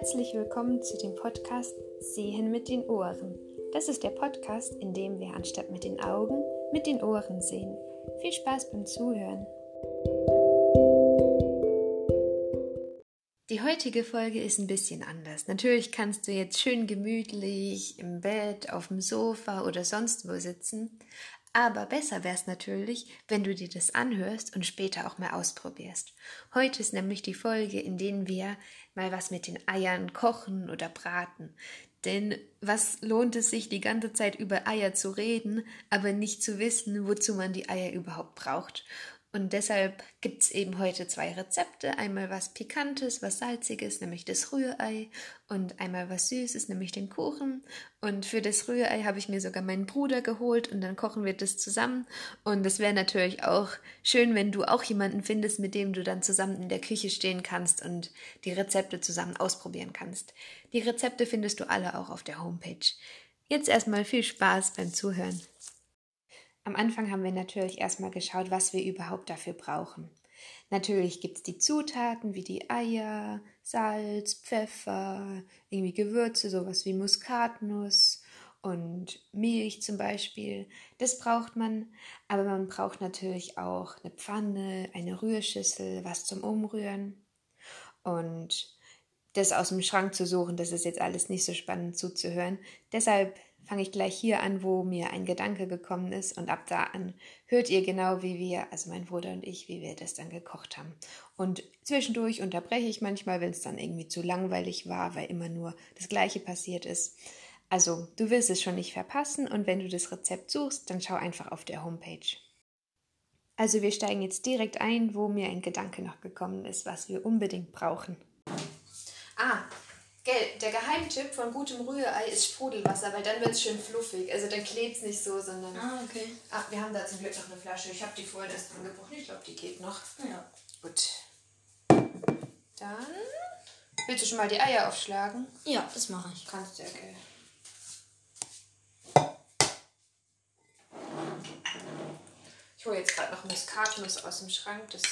Herzlich willkommen zu dem Podcast Sehen mit den Ohren. Das ist der Podcast, in dem wir anstatt mit den Augen mit den Ohren sehen. Viel Spaß beim Zuhören. Die heutige Folge ist ein bisschen anders. Natürlich kannst du jetzt schön gemütlich im Bett, auf dem Sofa oder sonst wo sitzen, aber besser wäre es natürlich, wenn du dir das anhörst und später auch mal ausprobierst. Heute ist nämlich die Folge, in denen wir mal was mit den Eiern kochen oder braten. Denn was lohnt es sich, die ganze Zeit über Eier zu reden, aber nicht zu wissen, wozu man die Eier überhaupt braucht? Und deshalb gibt es eben heute zwei Rezepte. Einmal was Pikantes, was Salziges, nämlich das Rührei. Und einmal was Süßes, nämlich den Kuchen. Und für das Rührei habe ich mir sogar meinen Bruder geholt und dann kochen wir das zusammen. Und es wäre natürlich auch schön, wenn du auch jemanden findest, mit dem du dann zusammen in der Küche stehen kannst und die Rezepte zusammen ausprobieren kannst. Die Rezepte findest du alle auch auf der Homepage. Jetzt erstmal viel Spaß beim Zuhören. Am Anfang haben wir natürlich erstmal geschaut, was wir überhaupt dafür brauchen. Natürlich gibt es die Zutaten wie die Eier, Salz, Pfeffer, irgendwie Gewürze, sowas wie Muskatnuss und Milch zum Beispiel. Das braucht man, aber man braucht natürlich auch eine Pfanne, eine Rührschüssel, was zum Umrühren. Und das aus dem Schrank zu suchen, das ist jetzt alles nicht so spannend zuzuhören. Deshalb fange ich gleich hier an, wo mir ein Gedanke gekommen ist und ab da an hört ihr genau, wie wir, also mein Bruder und ich, wie wir das dann gekocht haben. Und zwischendurch unterbreche ich manchmal, wenn es dann irgendwie zu langweilig war, weil immer nur das Gleiche passiert ist. Also, du wirst es schon nicht verpassen und wenn du das Rezept suchst, dann schau einfach auf der Homepage. Also, wir steigen jetzt direkt ein, wo mir ein Gedanke noch gekommen ist, was wir unbedingt brauchen. Ah, Gell, der Geheimtipp von gutem Rührei ist Sprudelwasser, weil dann wird es schön fluffig. Also dann klebt es nicht so, sondern. Ah, okay. Ah, wir haben da zum Glück noch eine Flasche. Ich habe die vorhin erst angebrochen. Ich glaube, die geht noch. Ja. Gut. Dann. Willst du schon mal die Eier aufschlagen? Ja, das mache ich. Kannst du ja, gell. Ich hole jetzt gerade noch Muskatnuss aus dem Schrank. Das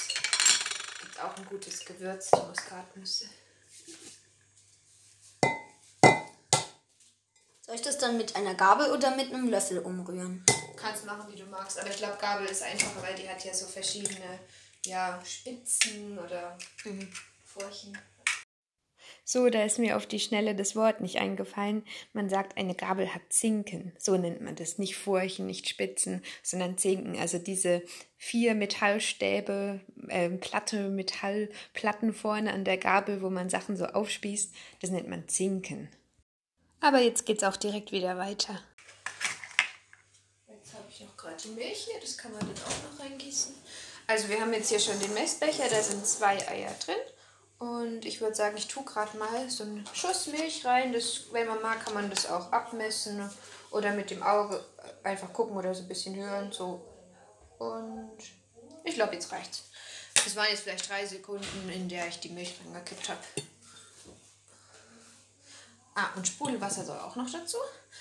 gibt auch ein gutes Gewürz, die Muskatnüsse. Soll ich das dann mit einer Gabel oder mit einem Löffel umrühren? kannst machen, wie du magst. Aber ich glaube, Gabel ist einfacher, weil die hat ja so verschiedene ja, Spitzen oder Mhm. Furchen. So, da ist mir auf die Schnelle das Wort nicht eingefallen. Man sagt, eine Gabel hat Zinken. So nennt man das. Nicht Furchen, nicht Spitzen, sondern Zinken. Also diese vier Metallstäbe, äh, platte Metallplatten vorne an der Gabel, wo man Sachen so aufspießt, das nennt man Zinken. Aber jetzt geht's auch direkt wieder weiter. Jetzt habe ich noch gerade die Milch hier, das kann man dann auch noch reingießen. Also wir haben jetzt hier schon den Messbecher, da sind zwei Eier drin. Und ich würde sagen, ich tue gerade mal so einen Schuss Milch rein. Das, wenn man mag, kann man das auch abmessen oder mit dem Auge einfach gucken oder so ein bisschen hören. So. Und ich glaube, jetzt reicht's. Das waren jetzt vielleicht drei Sekunden, in der ich die Milch reingekippt habe. Ah, und Sprudelwasser soll auch noch dazu.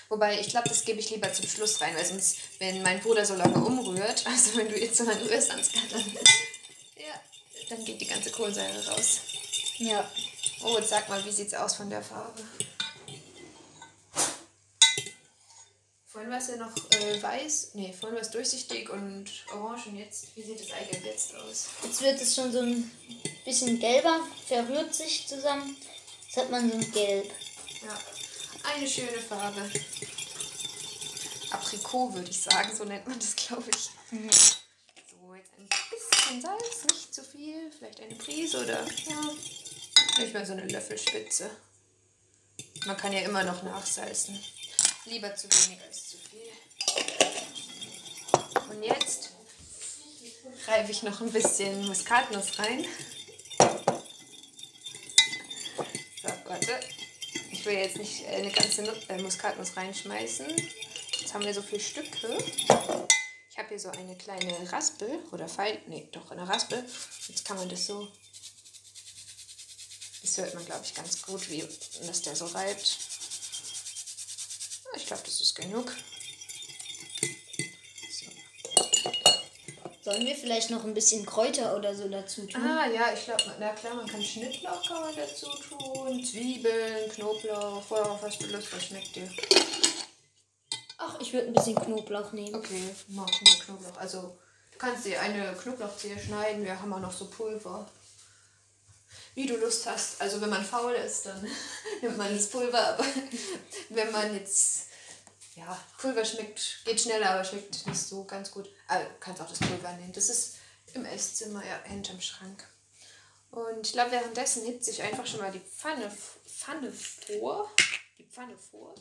Wobei, ich glaube, das gebe ich lieber zum Schluss rein, weil sonst, wenn mein Bruder so lange umrührt, also wenn du jetzt so lange rührst, dann, ja, dann geht die ganze Kohlensäure raus. Ja. Oh, jetzt sag mal, wie sieht's aus von der Farbe? Vorhin war es ja noch äh, weiß, nee, vorhin war es durchsichtig und orange und jetzt, wie sieht das eigentlich jetzt aus? Jetzt wird es schon so ein bisschen gelber, verrührt sich zusammen. Jetzt hat man so ein Gelb. Ja, eine schöne Farbe. Aprikot würde ich sagen, so nennt man das, glaube ich. So, jetzt ein bisschen Salz, nicht zu viel, vielleicht eine Prise oder ja, nicht mal so eine Löffelspitze. Man kann ja immer noch nachsalzen. Lieber zu wenig als zu viel. Und jetzt reibe ich noch ein bisschen Muskatnuss rein. So, warte. Ich will jetzt nicht äh, eine ganze äh, Muskatnuss reinschmeißen. Jetzt haben wir so viele Stücke. Ich habe hier so eine kleine Raspel oder Pfeil, nee, doch eine Raspel. Jetzt kann man das so. Das hört man, glaube ich, ganz gut, wie dass der so reibt. Ich glaube, das ist genug. So. Sollen wir vielleicht noch ein bisschen Kräuter oder so dazu tun? Ah ja, ich glaube, na klar, man kann Schnittlauch kann man dazu tun, Zwiebeln, Knoblauch, worauf hast du Lust, was schmeckt dir? Ach, ich würde ein bisschen Knoblauch nehmen. Okay, mach mal Knoblauch. Also, du kannst dir eine Knoblauchzehe schneiden, wir haben auch noch so Pulver. Wie du Lust hast. Also, wenn man faul ist, dann nimmt man das Pulver, aber wenn man jetzt ja, Pulver schmeckt, geht schneller, aber schmeckt nicht so ganz gut. Du kannst auch das Pulver nehmen. Das ist im Esszimmer, ja, hinterm Schrank. Und ich glaube, währenddessen hitze ich einfach schon mal die Pfanne, Pfanne vor. Die Pfanne vor.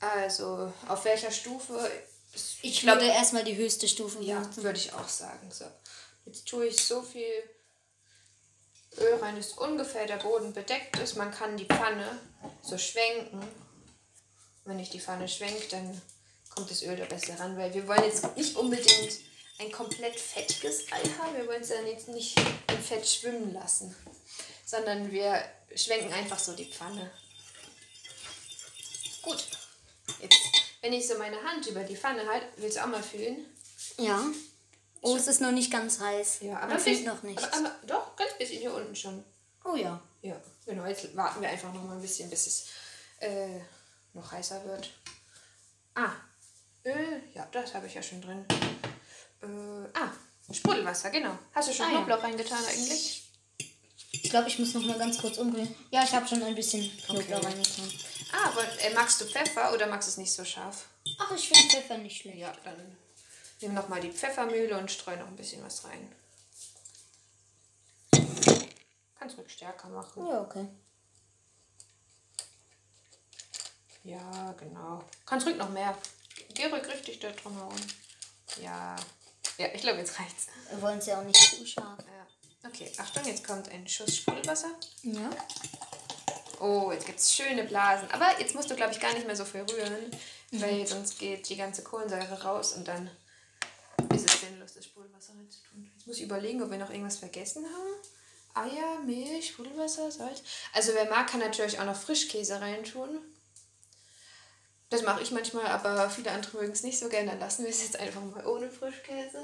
Also, auf welcher Stufe? Ich würde erstmal die höchste Stufe Ja, würde ich auch sagen. So. Jetzt tue ich so viel Öl rein, dass ungefähr der Boden bedeckt ist. Man kann die Pfanne so schwenken. Wenn ich die Pfanne schwenke, dann kommt das Öl da besser ran, weil wir wollen jetzt nicht unbedingt ein komplett fettiges Ei haben. Wir wollen es dann jetzt nicht im Fett schwimmen lassen, sondern wir schwenken einfach so die Pfanne. Gut. Jetzt, wenn ich so meine Hand über die Pfanne halte, willst du auch mal fühlen? Ja. Oh, es ist noch nicht ganz heiß. Ja, aber Man fühlt noch nichts. Aber, aber doch, ganz bisschen hier unten schon. Oh ja. Ja, genau. Jetzt warten wir einfach noch mal ein bisschen, bis es äh, noch heißer wird. Ah, Öl. Ja, das habe ich ja schon drin. Äh, ah, Sprudelwasser, genau. Hast du schon Ah, ja. Knoblauch reingetan eigentlich? Ich glaube, ich muss noch mal ganz kurz umrühren. Ja, ich habe schon ein bisschen Knoblauch Okay. reingetan. Ah, aber, äh, magst du Pfeffer oder magst du es nicht so scharf? Ach, ich finde Pfeffer nicht schlecht. Ja, dann nimm noch mal die Pfeffermühle und streu noch ein bisschen was rein. Kannst ruhig stärker machen. Ja, okay. Ja, genau. Kannst ruhig noch mehr. Geh ruhig richtig da drum herum. Ja. Ja, ich glaube, jetzt reicht's. Wir wollen es ja auch nicht zu scharf. Ja. Okay, Achtung, jetzt kommt ein Schuss Sprudelwasser. Ja. Oh, jetzt gibt's schöne Blasen. Aber jetzt musst du, glaube ich, gar nicht mehr so viel rühren, weil sonst geht die ganze Kohlensäure raus und dann ist es sinnlos, das Sprudelwasser reinzutun. Jetzt muss ich überlegen, ob wir noch irgendwas vergessen haben. Eier, Milch, Sprudelwasser, Salz. Also wer mag, kann natürlich auch noch Frischkäse reintun. Das mache ich manchmal, aber viele andere mögen es nicht so gerne. Dann lassen wir es jetzt einfach mal ohne Frischkäse.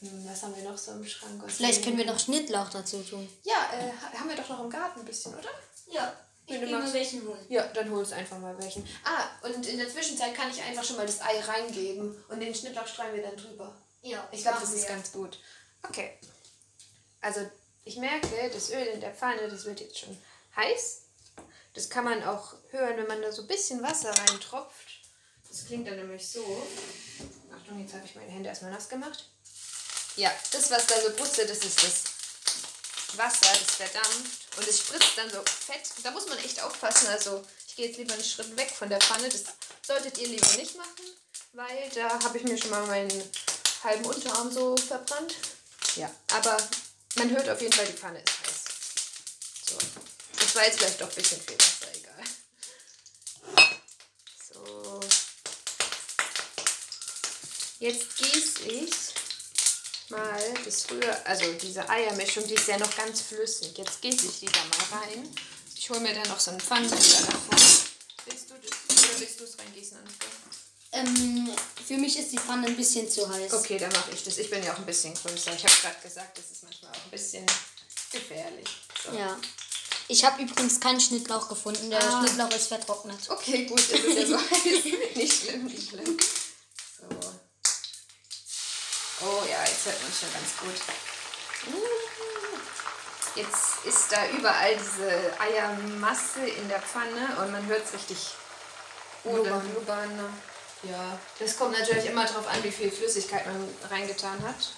Hm, Was haben wir noch so im Schrank? Was Vielleicht können wir noch Schnittlauch dazu tun. Ja, äh, ha- haben wir doch noch im Garten ein bisschen, oder? Ja. Ich Wenn du gehe mal welchen holen. Ja, dann holst einfach mal welchen. Ah, und in der Zwischenzeit kann ich einfach schon mal das Ei reingeben und den Schnittlauch streuen wir dann drüber. Ja, Ich glaube, das ist ganz gut. Okay. Also, ich merke, das Öl in der Pfanne, das wird jetzt schon heiß. Das kann man auch hören, wenn man da so ein bisschen Wasser reintropft. Das klingt dann nämlich so. Achtung, jetzt habe ich meine Hände erstmal nass gemacht. Ja, das, was da so brutzelt, das ist das Wasser, das verdampft und es spritzt dann so fett. Da muss man echt aufpassen. Also ich gehe jetzt lieber einen Schritt weg von der Pfanne. Das solltet ihr lieber nicht machen, weil da habe ich mir schon mal meinen halben Unterarm so verbrannt. Ja, aber man hört auf jeden Fall, die Pfanne ist heiß. So, das war jetzt vielleicht doch ein bisschen viel Wasser, egal. So. Jetzt gieße ich mal das früher, also diese Eiermischung, die ist ja noch ganz flüssig. Jetzt gieße ich die da mal rein. Ich hole mir dann noch so einen Pfannenbecher davon. Willst du das oder willst du es reingießen, Ansgar? Ähm, für mich ist die Pfanne ein bisschen zu heiß. Okay, dann mache ich das. Ich bin ja auch ein bisschen größer. Ich habe gerade gesagt, das ist manchmal auch ein bisschen gefährlich. So. Ja. Ich habe übrigens keinen Schnittlauch gefunden. Der Ah. Schnittlauch ist vertrocknet. Okay, gut, das ist ja so heiß. nicht schlimm, nicht schlimm. So. Oh ja, jetzt hört man schon ganz gut. Mm. Jetzt ist da überall diese Eiermasse in der Pfanne und man hört es richtig blubbern. blubbern. Ja, das kommt natürlich immer darauf an, wie viel Flüssigkeit man reingetan hat.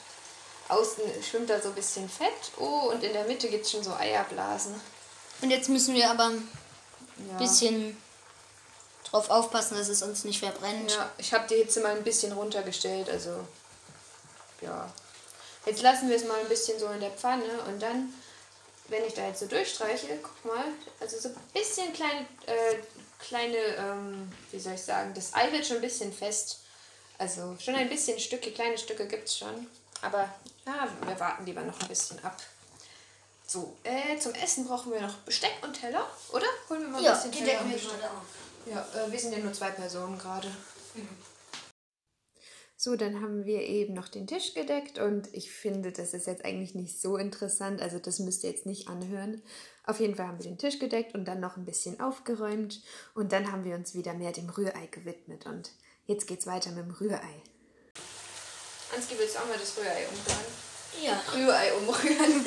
Außen schwimmt da so ein bisschen Fett. Oh, und in der Mitte gibt es schon so Eierblasen. Und jetzt müssen wir aber ein Ja. bisschen drauf aufpassen, dass es uns nicht verbrennt. Ja, ich habe die Hitze mal ein bisschen runtergestellt, also ja. Jetzt lassen wir es mal ein bisschen so in der Pfanne und dann, wenn ich da jetzt so durchstreiche, guck mal, also so ein bisschen kleine, äh, kleine, ähm, wie soll ich sagen, das Ei wird schon ein bisschen fest. Also schon ein bisschen Stücke, kleine Stücke gibt es schon. Aber ja, wir warten lieber noch ein bisschen ab. So, äh, zum Essen brauchen wir noch Besteck und Teller, oder? Holen wir mal ein Ja, bisschen die Teller wir Besteck. gerade auf. Ja, äh, wir sind ja nur zwei Personen gerade. So, dann haben wir eben noch den Tisch gedeckt und ich finde, das ist jetzt eigentlich nicht so interessant, also das müsst ihr jetzt nicht anhören. Auf jeden Fall haben wir den Tisch gedeckt und dann noch ein bisschen aufgeräumt und dann haben wir uns wieder mehr dem Rührei gewidmet und jetzt geht's weiter mit dem Rührei. Ansgi, willst du auch mal das Rührei umrühren? Ja. Rührei umrühren.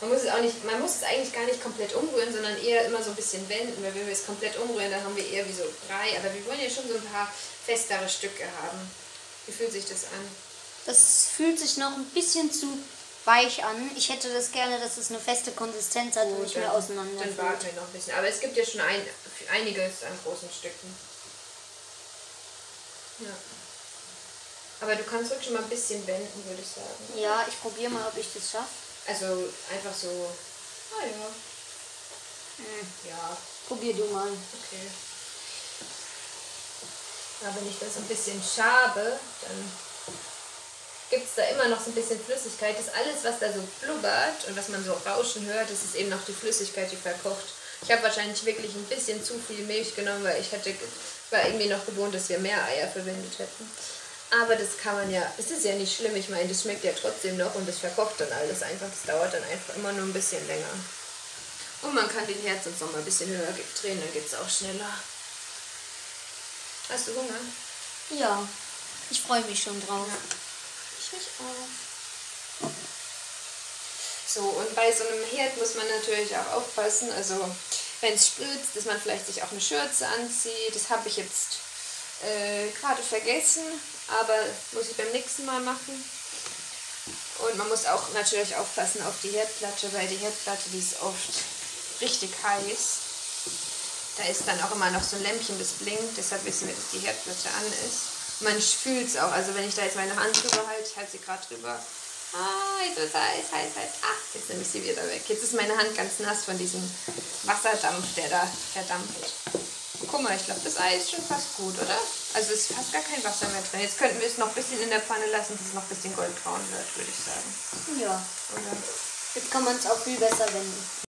Man muss es auch nicht, man muss es eigentlich gar nicht komplett umrühren, sondern eher immer so ein bisschen wenden, weil wenn wir es komplett umrühren, dann haben wir eher wie so Brei, aber wir wollen ja schon so ein paar festere Stücke haben. Wie fühlt sich das an? Das fühlt sich noch ein bisschen zu weich an. Ich hätte das gerne, dass es eine feste Konsistenz hat und nicht mehr auseinander. Dann warten wir noch ein bisschen. Aber es gibt ja schon ein, einiges an großen Stücken. Ja. Aber du kannst wirklich schon mal ein bisschen wenden, würde ich sagen. Ja, ich probiere mal, ob ich das schaffe. Also einfach so. Ah ja. Hm. Ja, Probier du mal. okay. Ja, wenn ich das ein bisschen schabe, dann gibt es da immer noch so ein bisschen Flüssigkeit. Das alles, was da so blubbert und was man so rauschen hört, das ist eben noch die Flüssigkeit, die verkocht. Ich habe wahrscheinlich wirklich ein bisschen zu viel Milch genommen, weil ich hatte, war irgendwie noch gewohnt, dass wir mehr Eier verwendet hätten. Aber das kann man ja, es ist ja nicht schlimm, ich meine, das schmeckt ja trotzdem noch und das verkocht dann alles einfach. Das dauert dann einfach immer nur ein bisschen länger. Und man kann den Herd sonst noch mal ein bisschen höher drehen, dann geht es auch schneller. Hast du Hunger? Ja, ich freue mich schon drauf. Ich mich auch. So, und bei so einem Herd muss man natürlich auch aufpassen, also wenn es spritzt, dass man vielleicht sich auch eine Schürze anzieht. Das habe ich jetzt äh, gerade vergessen, aber muss ich beim nächsten Mal machen. Und man muss auch natürlich aufpassen auf die Herdplatte, weil die Herdplatte, die ist oft richtig heiß. Da ist dann auch immer noch so ein Lämpchen, das blinkt, deshalb wissen wir, dass die Herdplatte an ist. Man fühlt es auch, also wenn ich da jetzt meine Hand drüber halte, ich halte sie gerade drüber. Ah, jetzt ist heiß, heiß, heiß. Ach, jetzt nehme ich sie wieder weg. Jetzt ist meine Hand ganz nass von diesem Wasserdampf, der da verdampft. Guck mal, ich glaube, das Ei ist schon fast gut, oder? Also es ist fast gar kein Wasser mehr drin. Jetzt könnten wir es noch ein bisschen in der Pfanne lassen, bis es noch ein bisschen goldbraun wird, würde ich sagen. Ja, Oder? jetzt kann man es auch viel besser wenden.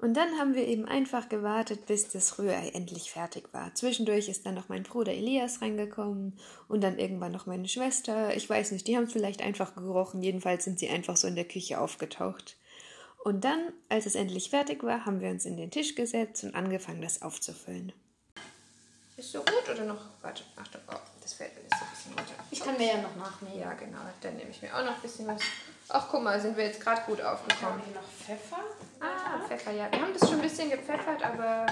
Und dann haben wir eben einfach gewartet, bis das Rührei endlich fertig war. Zwischendurch ist dann noch mein Bruder Elias reingekommen und dann irgendwann noch meine Schwester. Ich weiß nicht, die haben es vielleicht einfach gerochen. Jedenfalls sind sie einfach so in der Küche aufgetaucht. Und dann, als es endlich fertig war, haben wir uns in den Tisch gesetzt und angefangen, das aufzufüllen. Ist so gut oder noch? Warte, ach, oh, das fällt mir jetzt ein bisschen runter. Ich kann mir ja noch nachnehmen. Ja, genau. Dann nehme ich mir auch noch ein bisschen was. Ach, guck mal, sind wir jetzt gerade gut aufgekommen. Haben wir noch Pfeffer? Ah, Pfeffer, ja. Wir haben das schon ein bisschen gepfeffert, aber.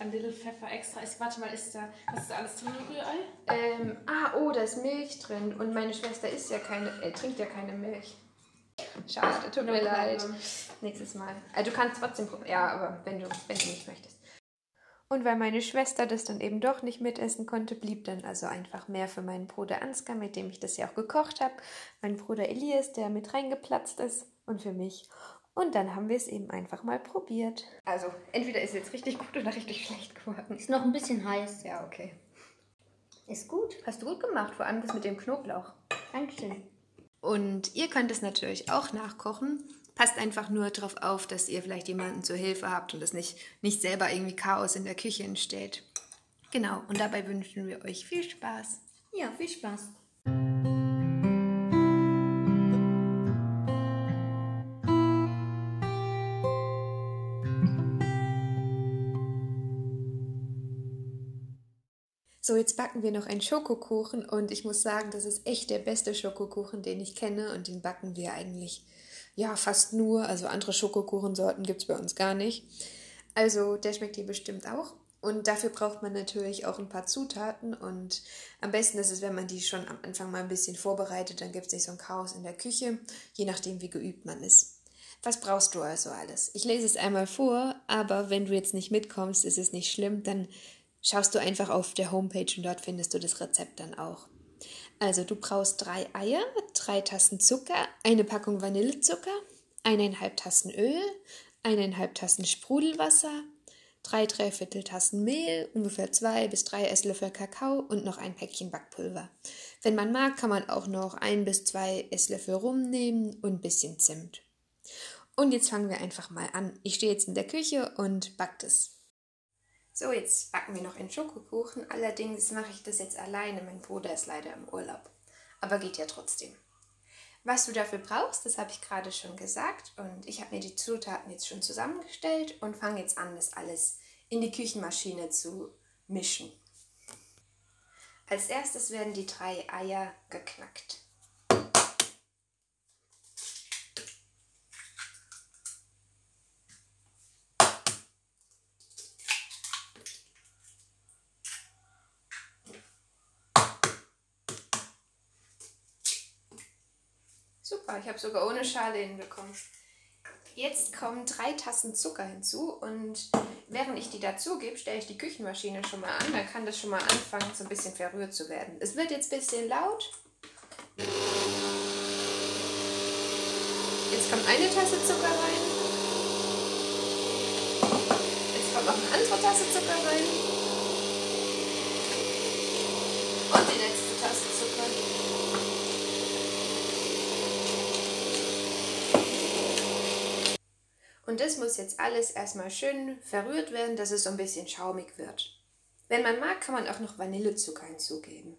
Ein Little Pfeffer extra. Ist, warte mal, ist da, was ist da alles drin im Rührei? Ähm, ah, oh, da ist Milch drin. Und meine Schwester isst ja keine, äh, trinkt ja keine Milch. Schade, tut mir leid. Nächstes Mal. Also du kannst trotzdem probieren. Ja, aber wenn du, wenn du nicht möchtest. Und weil meine Schwester das dann eben doch nicht mitessen konnte, blieb dann also einfach mehr für meinen Bruder Ansgar, mit dem ich das ja auch gekocht habe, mein Bruder Elias, der mit reingeplatzt ist, und für mich. Und dann haben wir es eben einfach mal probiert. Also, entweder ist es jetzt richtig gut oder richtig schlecht geworden. Ist noch ein bisschen heiß. Ja, okay. Ist gut. Hast du gut gemacht, vor allem das mit dem Knoblauch. Dankeschön. Und ihr könnt es natürlich auch nachkochen. Passt einfach nur darauf auf, dass ihr vielleicht jemanden zur Hilfe habt und dass nicht, nicht selber irgendwie Chaos in der Küche entsteht. Genau, und dabei wünschen wir euch viel Spaß. Ja, viel Spaß. So, jetzt backen wir noch einen Schokokuchen und ich muss sagen, das ist echt der beste Schokokuchen, den ich kenne und den backen wir eigentlich ja fast nur. Also andere Schokokuchensorten gibt es bei uns gar nicht. Also der schmeckt dir bestimmt auch. Und dafür braucht man natürlich auch ein paar Zutaten und am besten ist es, wenn man die schon am Anfang mal ein bisschen vorbereitet, dann gibt es nicht so ein Chaos in der Küche, je nachdem wie geübt man ist. Was brauchst du also alles? Ich lese es einmal vor, aber wenn du jetzt nicht mitkommst, ist es nicht schlimm, dann schaust du einfach auf der Homepage und dort findest du das Rezept dann auch. Also du brauchst drei Eier, drei Tassen Zucker, eine Packung Vanillezucker, eineinhalb Tassen Öl, eineinhalb Tassen Sprudelwasser, drei Dreiviertel Tassen Mehl, ungefähr zwei bis drei Esslöffel Kakao und noch ein Päckchen Backpulver. Wenn man mag, kann man auch noch ein bis zwei Esslöffel Rum nehmen und ein bisschen Zimt. Und jetzt fangen wir einfach mal an. Ich stehe jetzt in der Küche und back es. So, jetzt backen wir noch einen Schokokuchen. Allerdings mache ich das jetzt alleine. Mein Bruder ist leider im Urlaub. Aber geht ja trotzdem. Was du dafür brauchst, das habe ich gerade schon gesagt. Und ich habe mir die Zutaten jetzt schon zusammengestellt und fange jetzt an, das alles in die Küchenmaschine zu mischen. Als erstes werden die drei Eier geknackt. Super, ich habe sogar ohne Schale hinbekommen. Jetzt kommen drei Tassen Zucker hinzu und während ich die dazu gebe, stelle ich die Küchenmaschine schon mal an. Dann kann das schon mal anfangen, so ein bisschen verrührt zu werden. Es wird jetzt ein bisschen laut. Jetzt kommt eine Tasse Zucker rein. Jetzt kommt noch eine andere Tasse Zucker rein. Und die letzte Tasse Zucker. Und das muss jetzt alles erstmal schön verrührt werden, dass es so ein bisschen schaumig wird. Wenn man mag, kann man auch noch Vanillezucker hinzugeben.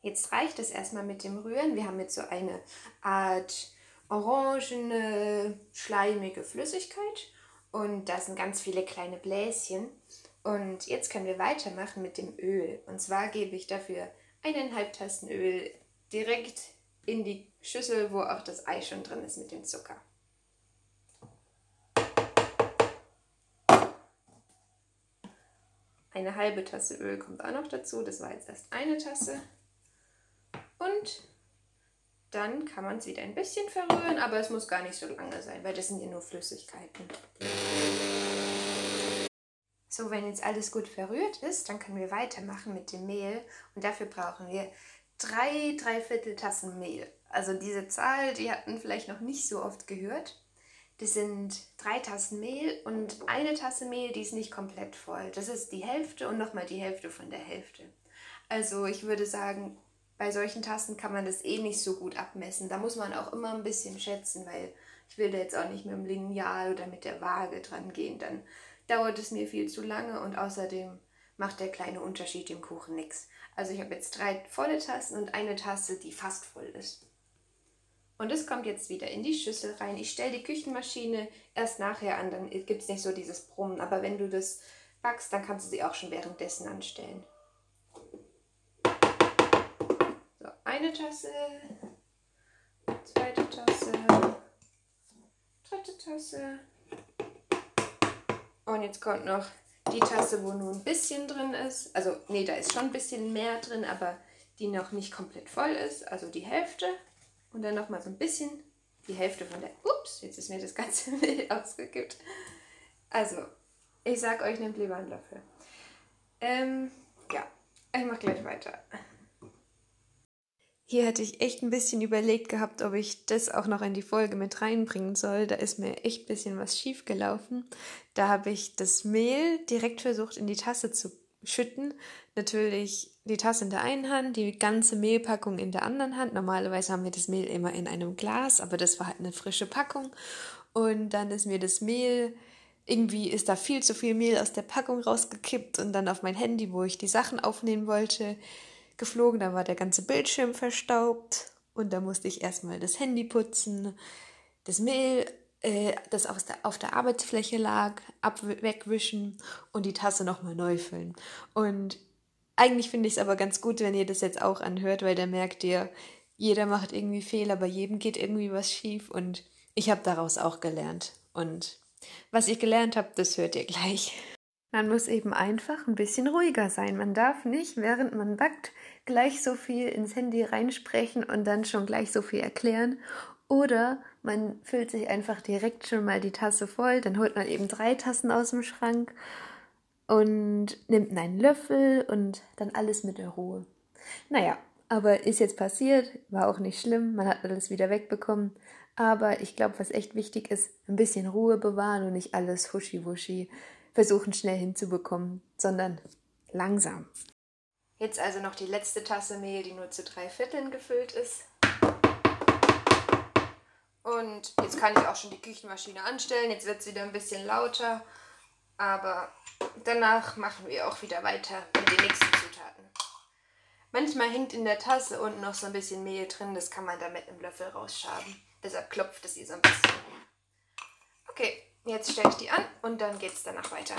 Jetzt reicht es erstmal mit dem Rühren. Wir haben jetzt so eine Art orangene, schleimige Flüssigkeit und da sind ganz viele kleine Bläschen. Und jetzt können wir weitermachen mit dem Öl. Und zwar gebe ich dafür eineinhalb Tassen Öl direkt in die Schüssel, wo auch das Ei schon drin ist mit dem Zucker. Eine halbe Tasse Öl kommt auch noch dazu. Das war jetzt erst eine Tasse. Und dann kann man es wieder ein bisschen verrühren, aber es muss gar nicht so lange sein, weil das sind ja nur Flüssigkeiten. So, wenn jetzt alles gut verrührt ist, dann können wir weitermachen mit dem Mehl. Und dafür brauchen wir drei Dreiviertel Tassen Mehl. Also diese Zahl, die hatten vielleicht noch nicht so oft gehört. Das sind drei Tassen Mehl und eine Tasse Mehl, die ist nicht komplett voll. Das ist die Hälfte und nochmal die Hälfte von der Hälfte. Also ich würde sagen, bei solchen Tassen kann man das eh nicht so gut abmessen. Da muss man auch immer ein bisschen schätzen, weil ich will da jetzt auch nicht mit dem Lineal oder mit der Waage dran gehen. Dann dauert es mir viel zu lange und außerdem macht der kleine Unterschied im Kuchen nichts. Also ich habe jetzt drei volle Tassen und eine Tasse, die fast voll ist. Und es kommt jetzt wieder in die Schüssel rein. Ich stelle die Küchenmaschine erst nachher an, dann gibt es nicht so dieses Brummen. Aber wenn du das backst, dann kannst du sie auch schon währenddessen anstellen. So, eine Tasse, zweite Tasse, dritte Tasse. Und jetzt kommt noch die Tasse, wo nur ein bisschen drin ist. Also, nee, da ist schon ein bisschen mehr drin, aber die noch nicht komplett voll ist. Also die Hälfte. Und dann nochmal so ein bisschen die Hälfte von der. Ups, jetzt ist mir das ganze Mehl ausgekippt. Also, ich sag euch, nehmt lieber einen Löffel. Ähm, ja, ich mach gleich weiter. Hier hatte ich echt ein bisschen überlegt gehabt, ob ich das auch noch in die Folge mit reinbringen soll. Da ist mir echt ein bisschen was schief gelaufen. Da habe ich das Mehl direkt versucht in die Tasse zu schütten. Natürlich die Tasse in der einen Hand, die ganze Mehlpackung in der anderen Hand. Normalerweise haben wir das Mehl immer in einem Glas, aber das war halt eine frische Packung. Und dann ist mir das Mehl, irgendwie ist da viel zu viel Mehl aus der Packung rausgekippt und dann auf mein Handy, wo ich die Sachen aufnehmen wollte, geflogen. Da war der ganze Bildschirm verstaubt und da musste ich erstmal das Handy putzen, das Mehl äh, das auf der, auf der Arbeitsfläche lag, wegwischen und die Tasse nochmal neu füllen. Und eigentlich finde ich es aber ganz gut, wenn ihr das jetzt auch anhört, weil da merkt ihr, jeder macht irgendwie Fehler, bei jedem geht irgendwie was schief und ich habe daraus auch gelernt. Und was ich gelernt habe, das hört ihr gleich. Man muss eben einfach ein bisschen ruhiger sein. Man darf nicht, während man backt, gleich so viel ins Handy reinsprechen und dann schon gleich so viel erklären. Oder man füllt sich einfach direkt schon mal die Tasse voll, dann holt man eben drei Tassen aus dem Schrank und nimmt einen Löffel und dann alles mit der Ruhe. Naja, aber ist jetzt passiert, war auch nicht schlimm, man hat alles wieder wegbekommen. Aber ich glaube, was echt wichtig ist, ein bisschen Ruhe bewahren und nicht alles huschi-wuschi versuchen schnell hinzubekommen, sondern langsam. Jetzt also noch die letzte Tasse Mehl, die nur zu drei Vierteln gefüllt ist. Und jetzt kann ich auch schon die Küchenmaschine anstellen. Jetzt wird es wieder ein bisschen lauter. Aber danach machen wir auch wieder weiter mit den nächsten Zutaten. Manchmal hängt in der Tasse unten noch so ein bisschen Mehl drin. Das kann man dann mit einem Löffel rausschaben. Deshalb klopft es ihr so ein bisschen. Okay, jetzt stelle ich die an und dann geht es danach weiter.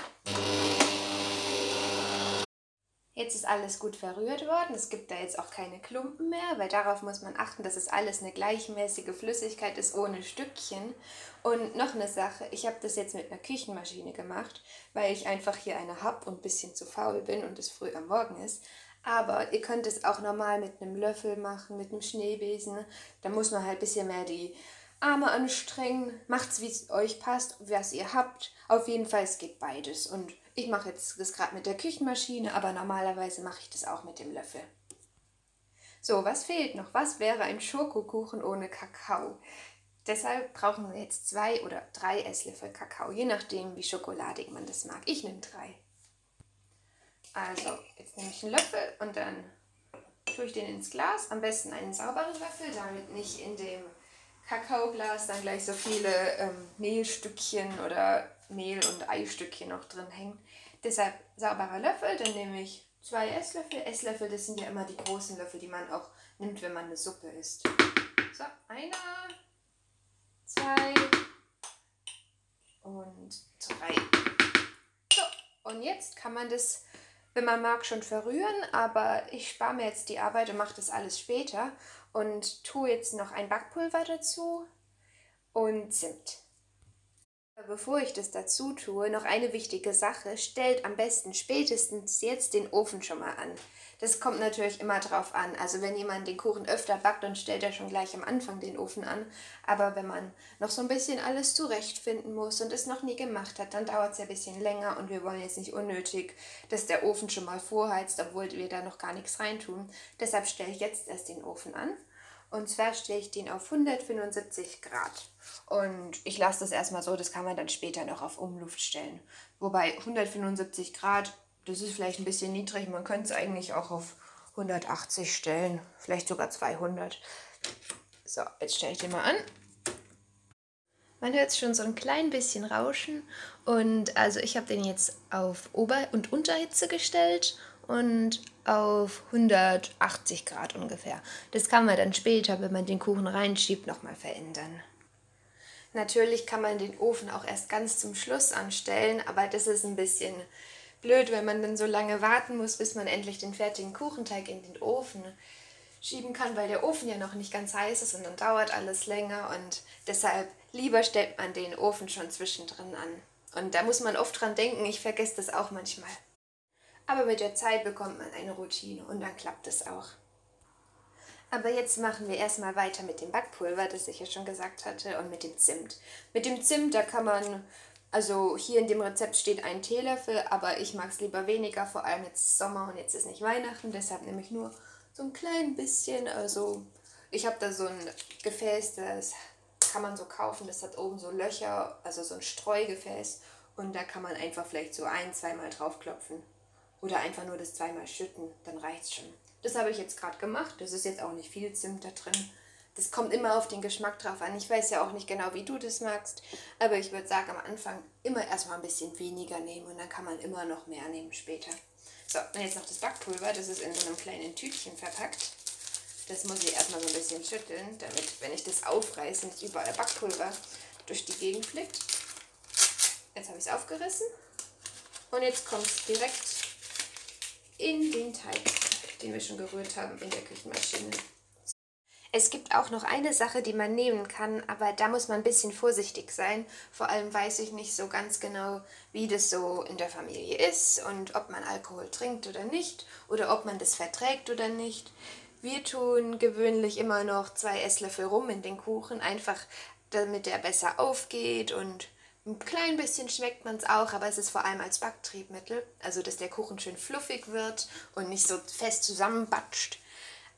Jetzt ist alles gut verrührt worden. Es gibt da jetzt auch keine Klumpen mehr, weil darauf muss man achten, dass es alles eine gleichmäßige Flüssigkeit ist, ohne Stückchen. Und noch eine Sache, ich habe das jetzt mit einer Küchenmaschine gemacht, weil ich einfach hier eine habe und ein bisschen zu faul bin und es früh am Morgen ist. Aber ihr könnt es auch normal mit einem Löffel machen, mit einem Schneebesen. Da muss man halt ein bisschen mehr die Arme anstrengen. Macht's, wie es euch passt, was ihr habt. Auf jeden Fall, es geht beides. Und ich mache jetzt das gerade mit der Küchenmaschine, aber normalerweise mache ich das auch mit dem Löffel. So, was fehlt noch? Was wäre ein Schokokuchen ohne Kakao? Deshalb brauchen wir jetzt zwei oder drei Esslöffel Kakao, je nachdem, wie schokoladig man das mag. Ich nehme drei. Also, jetzt nehme ich einen Löffel und dann tue ich den ins Glas. Am besten einen sauberen Löffel, damit nicht in dem Kakaoglas dann gleich so viele ähm, Mehlstückchen oder Mehl- und Eistückchen noch drin hängen. Deshalb sauberer Löffel, dann nehme ich zwei Esslöffel. Esslöffel, das sind ja immer die großen Löffel, die man auch nimmt, wenn man eine Suppe isst. So, einer, zwei und drei. So, und jetzt kann man das, wenn man mag, schon verrühren, aber ich spare mir jetzt die Arbeit und mache das alles später und tue jetzt noch ein Backpulver dazu und Zimt. Bevor ich das dazu tue, noch eine wichtige Sache. Stellt am besten spätestens jetzt den Ofen schon mal an. Das kommt natürlich immer drauf an. Also wenn jemand den Kuchen öfter backt, dann stellt er schon gleich am Anfang den Ofen an. Aber wenn man noch so ein bisschen alles zurechtfinden muss und es noch nie gemacht hat, dann dauert es ja ein bisschen länger und wir wollen jetzt nicht unnötig, dass der Ofen schon mal vorheizt, obwohl wir da noch gar nichts reintun. Deshalb stelle ich jetzt erst den Ofen an. Und zwar stelle ich den auf 175 Grad. Und ich lasse das erstmal so, das kann man dann später noch auf Umluft stellen. Wobei 175 Grad, das ist vielleicht ein bisschen niedrig. Man könnte es eigentlich auch auf 180 stellen, vielleicht sogar 200. So, jetzt stelle ich den mal an. Man hört schon so ein klein bisschen rauschen. Und also ich habe den jetzt auf Ober- und Unterhitze gestellt und auf 180 Grad ungefähr. Das kann man dann später, wenn man den Kuchen reinschiebt, nochmal verändern. Natürlich kann man den Ofen auch erst ganz zum Schluss anstellen, aber das ist ein bisschen blöd, wenn man dann so lange warten muss, bis man endlich den fertigen Kuchenteig in den Ofen schieben kann, weil der Ofen ja noch nicht ganz heiß ist und dann dauert alles länger und deshalb lieber stellt man den Ofen schon zwischendrin an. Und da muss man oft dran denken, ich vergesse das auch manchmal. Aber mit der Zeit bekommt man eine Routine und dann klappt es auch. Aber jetzt machen wir erstmal weiter mit dem Backpulver, das ich ja schon gesagt hatte, und mit dem Zimt. Mit dem Zimt, da kann man, also hier in dem Rezept steht ein Teelöffel, aber ich mag es lieber weniger, vor allem jetzt Sommer und jetzt ist nicht Weihnachten, deshalb nehme ich nur so ein klein bisschen, also ich habe da so ein Gefäß, das kann man so kaufen, das hat oben so Löcher, also so ein Streugefäß und da kann man einfach vielleicht so ein, zweimal draufklopfen. Oder einfach nur das zweimal schütten, dann reicht es schon. Das habe ich jetzt gerade gemacht. Das ist jetzt auch nicht viel Zimt da drin. Das kommt immer auf den Geschmack drauf an. Ich weiß ja auch nicht genau, wie du das magst. Aber ich würde sagen, am Anfang immer erstmal ein bisschen weniger nehmen und dann kann man immer noch mehr nehmen später. So, und jetzt noch das Backpulver. Das ist in so einem kleinen Tütchen verpackt. Das muss ich erstmal so ein bisschen schütteln, damit, wenn ich das aufreiße, nicht überall Backpulver durch die Gegend fliegt. Jetzt habe ich es aufgerissen. Und jetzt kommt es direkt in den Teig, den wir schon gerührt haben in der Küchenmaschine. Es gibt auch noch eine Sache, die man nehmen kann, aber da muss man ein bisschen vorsichtig sein. Vor allem weiß ich nicht so ganz genau, wie das so in der Familie ist und ob man Alkohol trinkt oder nicht oder ob man das verträgt oder nicht. Wir tun gewöhnlich immer noch zwei Esslöffel rum in den Kuchen, einfach damit er besser aufgeht und ein klein bisschen schmeckt man es auch, aber es ist vor allem als Backtriebmittel, also dass der Kuchen schön fluffig wird und nicht so fest zusammenbatscht.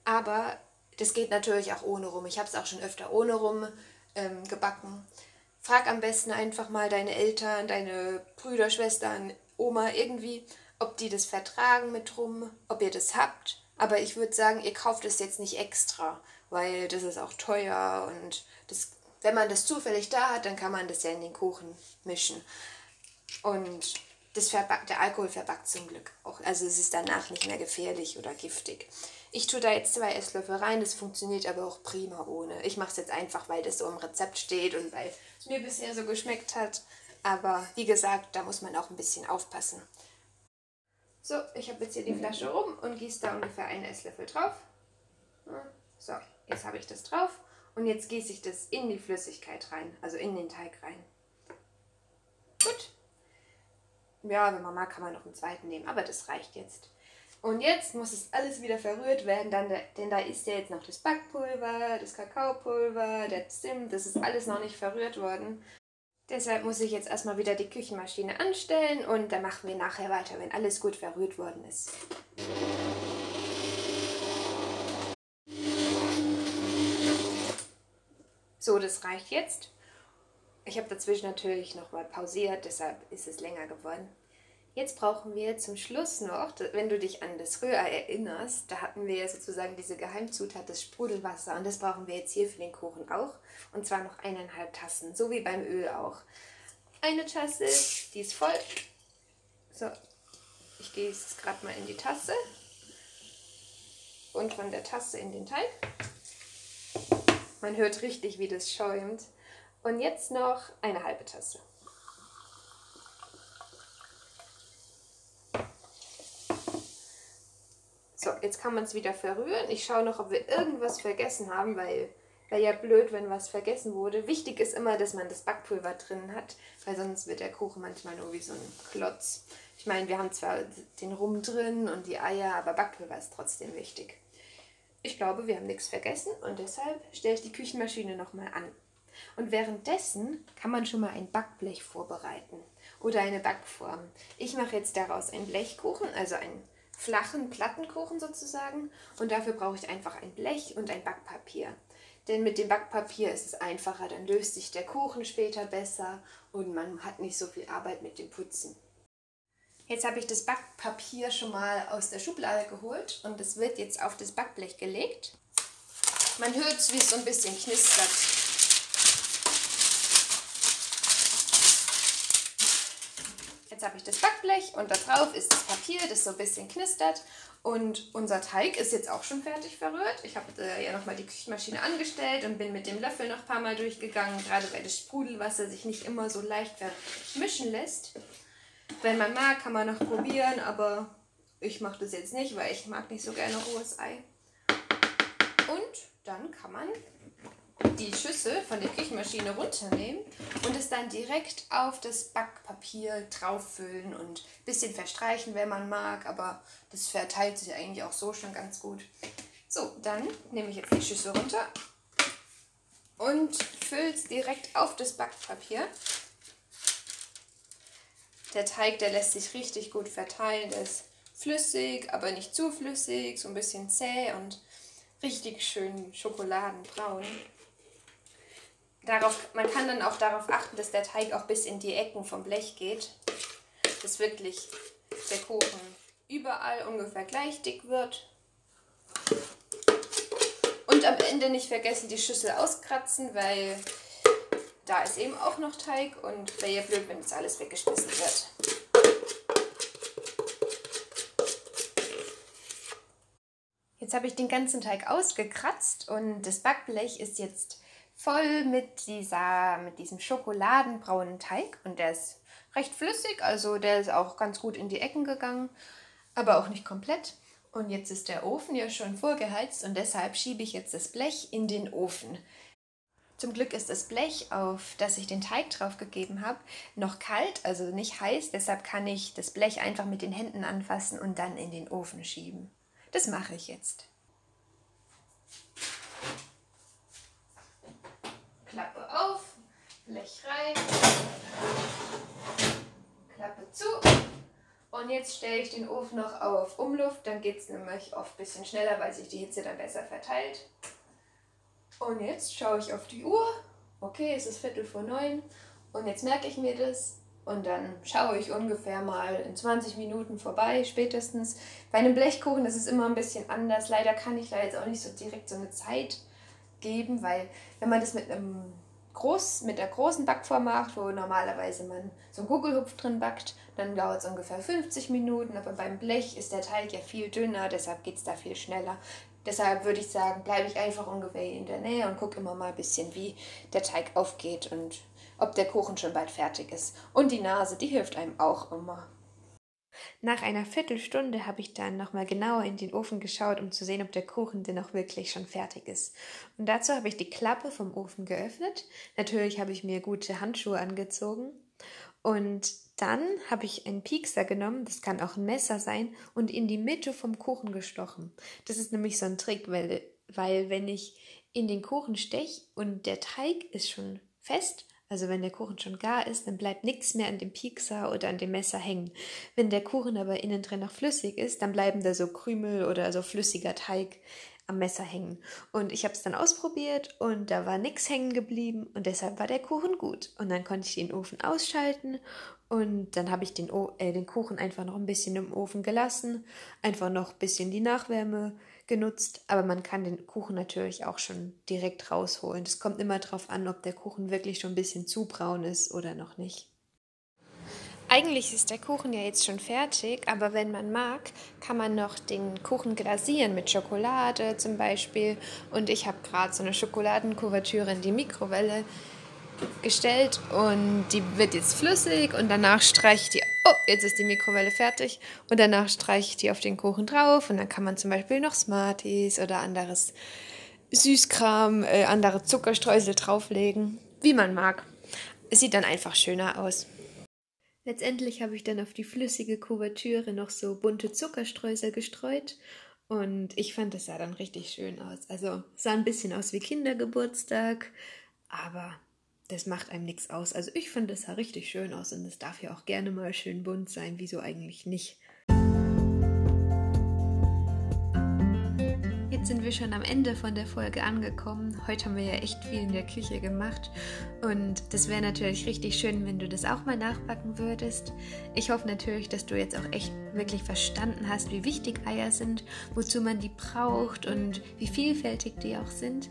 Aber das geht natürlich auch ohne rum. Ich habe es auch schon öfter ohne rum ähm, gebacken. Frag am besten einfach mal deine Eltern, deine Brüder, Schwestern, Oma irgendwie, ob die das vertragen mit rum, ob ihr das habt. Aber ich würde sagen, ihr kauft es jetzt nicht extra, weil das ist auch teuer und das wenn man das zufällig da hat, dann kann man das ja in den Kuchen mischen. Und das der Alkohol verbackt zum Glück auch. Also es ist danach nicht mehr gefährlich oder giftig. Ich tue da jetzt zwei Esslöffel rein, das funktioniert aber auch prima ohne. Ich mache es jetzt einfach, weil das so im Rezept steht und weil es mir bisher so geschmeckt hat. Aber wie gesagt, da muss man auch ein bisschen aufpassen. So, ich habe jetzt hier die Flasche rum und gieße da ungefähr einen Esslöffel drauf. So, jetzt habe ich das drauf und jetzt gieße ich das in die Flüssigkeit rein, also in den Teig rein. Gut. Ja, wenn man mag, kann man noch einen zweiten nehmen, aber das reicht jetzt. Und jetzt muss es alles wieder verrührt werden, dann, denn da ist ja jetzt noch das Backpulver, das Kakaopulver, der Zimt, das ist alles noch nicht verrührt worden. Deshalb muss ich jetzt erstmal wieder die Küchenmaschine anstellen und dann machen wir nachher weiter, wenn alles gut verrührt worden ist. So, das reicht jetzt. Ich habe dazwischen natürlich nochmal pausiert, deshalb ist es länger geworden. Jetzt brauchen wir zum Schluss noch, wenn du dich an das Rührei erinnerst, da hatten wir sozusagen diese Geheimzutat, das Sprudelwasser. Und das brauchen wir jetzt hier für den Kuchen auch. Und zwar noch eineinhalb Tassen, so wie beim Öl auch. Eine Tasse, die ist voll. So, ich gieße es gerade mal in die Tasse. Und von der Tasse in den Teig. Man hört richtig, wie das schäumt. Und jetzt noch eine halbe Tasse. So, jetzt kann man es wieder verrühren. Ich schaue noch, ob wir irgendwas vergessen haben, weil wäre ja blöd, wenn was vergessen wurde. Wichtig ist immer, dass man das Backpulver drin hat, weil sonst wird der Kuchen manchmal nur wie so ein Klotz. Ich meine, wir haben zwar den Rum drin und die Eier, aber Backpulver ist trotzdem wichtig. Ich glaube, wir haben nichts vergessen und deshalb stelle ich die Küchenmaschine nochmal an. Und währenddessen kann man schon mal ein Backblech vorbereiten oder eine Backform. Ich mache jetzt daraus einen Blechkuchen, also einen flachen Plattenkuchen sozusagen. Und dafür brauche ich einfach ein Blech und ein Backpapier. Denn mit dem Backpapier ist es einfacher, dann löst sich der Kuchen später besser und man hat nicht so viel Arbeit mit dem Putzen. Jetzt habe ich das Backpapier schon mal aus der Schublade geholt und es wird jetzt auf das Backblech gelegt. Man hört es, wie es so ein bisschen knistert. Jetzt habe ich das Backblech und da drauf ist das Papier, das so ein bisschen knistert. Und unser Teig ist jetzt auch schon fertig verrührt. Ich habe äh, ja nochmal die Küchenmaschine angestellt und bin mit dem Löffel noch ein paar Mal durchgegangen, gerade weil das Sprudelwasser sich nicht immer so leicht vermischen lässt. Wenn man mag, kann man noch probieren, aber ich mache das jetzt nicht, weil ich mag nicht so gerne rohes Ei. Und dann kann man die Schüssel von der Küchenmaschine runternehmen und es dann direkt auf das Backpapier drauffüllen und ein bisschen verstreichen, wenn man mag, aber das verteilt sich eigentlich auch so schon ganz gut. So, dann nehme ich jetzt die Schüssel runter und fülle es direkt auf das Backpapier. Der Teig, der lässt sich richtig gut verteilen. Der ist flüssig, aber nicht zu flüssig, so ein bisschen zäh und richtig schön schokoladenbraun. Darauf, man kann dann auch darauf achten, dass der Teig auch bis in die Ecken vom Blech geht. Dass wirklich der Kuchen überall ungefähr gleich dick wird. Und am Ende nicht vergessen, die Schüssel auskratzen, weil da ist eben auch noch Teig und wäre ja blöd, wenn das alles weggeschmissen wird. Jetzt habe ich den ganzen Teig ausgekratzt und das Backblech ist jetzt voll mit, dieser, mit diesem schokoladenbraunen Teig und der ist recht flüssig, also der ist auch ganz gut in die Ecken gegangen, aber auch nicht komplett. Und jetzt ist der Ofen ja schon vorgeheizt und deshalb schiebe ich jetzt das Blech in den Ofen. Zum Glück ist das Blech, auf das ich den Teig drauf gegeben habe, noch kalt, also nicht heiß. Deshalb kann ich das Blech einfach mit den Händen anfassen und dann in den Ofen schieben. Das mache ich jetzt. Klappe auf, Blech rein, Klappe zu. Und jetzt stelle ich den Ofen noch auf Umluft, dann geht es nämlich oft ein bisschen schneller, weil sich die Hitze dann besser verteilt. Und jetzt schaue ich auf die Uhr. Okay, es ist Viertel vor neun. Und jetzt merke ich mir das. Und dann schaue ich ungefähr mal in 20 Minuten vorbei, spätestens. Bei einem Blechkuchen ist es immer ein bisschen anders. Leider kann ich da jetzt auch nicht so direkt so eine Zeit geben, weil wenn man das mit einem groß, mit der großen Backform macht, wo normalerweise man so einen Gugelhupf drin backt, dann dauert es ungefähr 50 Minuten, aber beim Blech ist der Teig ja viel dünner, deshalb geht es da viel schneller. Deshalb würde ich sagen, bleibe ich einfach ungefähr in der Nähe und gucke immer mal ein bisschen, wie der Teig aufgeht und ob der Kuchen schon bald fertig ist. Und die Nase, die hilft einem auch immer. Nach einer Viertelstunde habe ich dann nochmal genauer in den Ofen geschaut, um zu sehen, ob der Kuchen denn auch wirklich schon fertig ist. Und dazu habe ich die Klappe vom Ofen geöffnet. Natürlich habe ich mir gute Handschuhe angezogen. Und dann habe ich einen Piekser genommen, das kann auch ein Messer sein, und in die Mitte vom Kuchen gestochen. Das ist nämlich so ein Trick, weil, weil wenn ich in den Kuchen steche und der Teig ist schon fest, also wenn der Kuchen schon gar ist, dann bleibt nichts mehr an dem Piekser oder an dem Messer hängen. Wenn der Kuchen aber innen drin noch flüssig ist, dann bleiben da so Krümel oder so flüssiger Teig am Messer hängen. Und ich habe es dann ausprobiert und da war nichts hängen geblieben und deshalb war der Kuchen gut. Und dann konnte ich den Ofen ausschalten und dann habe ich den, äh, den Kuchen einfach noch ein bisschen im Ofen gelassen, einfach noch ein bisschen die Nachwärme genutzt, aber man kann den Kuchen natürlich auch schon direkt rausholen. Es kommt immer darauf an, ob der Kuchen wirklich schon ein bisschen zu braun ist oder noch nicht. Eigentlich ist der Kuchen ja jetzt schon fertig, aber wenn man mag, kann man noch den Kuchen glasieren mit Schokolade zum Beispiel. Und ich habe gerade so eine Schokoladenkuvertüre in die Mikrowelle gestellt und die wird jetzt flüssig und danach streiche ich die oh, jetzt ist die Mikrowelle fertig und danach streiche ich die auf den Kuchen drauf und dann kann man zum Beispiel noch Smarties oder anderes Süßkram, äh, andere Zuckerstreusel drauflegen, wie man mag. Es sieht dann einfach schöner aus. Letztendlich habe ich dann auf die flüssige Kuvertüre noch so bunte Zuckerstreusel gestreut und ich fand, das sah dann richtig schön aus. Also sah ein bisschen aus wie Kindergeburtstag, aber das macht einem nichts aus. Also ich finde, es sah richtig schön aus und es darf ja auch gerne mal schön bunt sein. Wieso eigentlich nicht? Jetzt sind wir schon am Ende von der Folge angekommen. Heute haben wir ja echt viel in der Küche gemacht und das wäre natürlich richtig schön, wenn du das auch mal nachbacken würdest. Ich hoffe natürlich, dass du jetzt auch echt wirklich verstanden hast, wie wichtig Eier sind, wozu man die braucht und wie vielfältig die auch sind.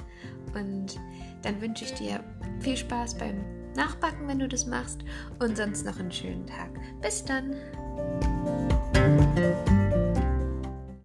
Und dann wünsche ich dir viel Spaß beim Nachbacken, wenn du das machst und sonst noch einen schönen Tag. Bis dann!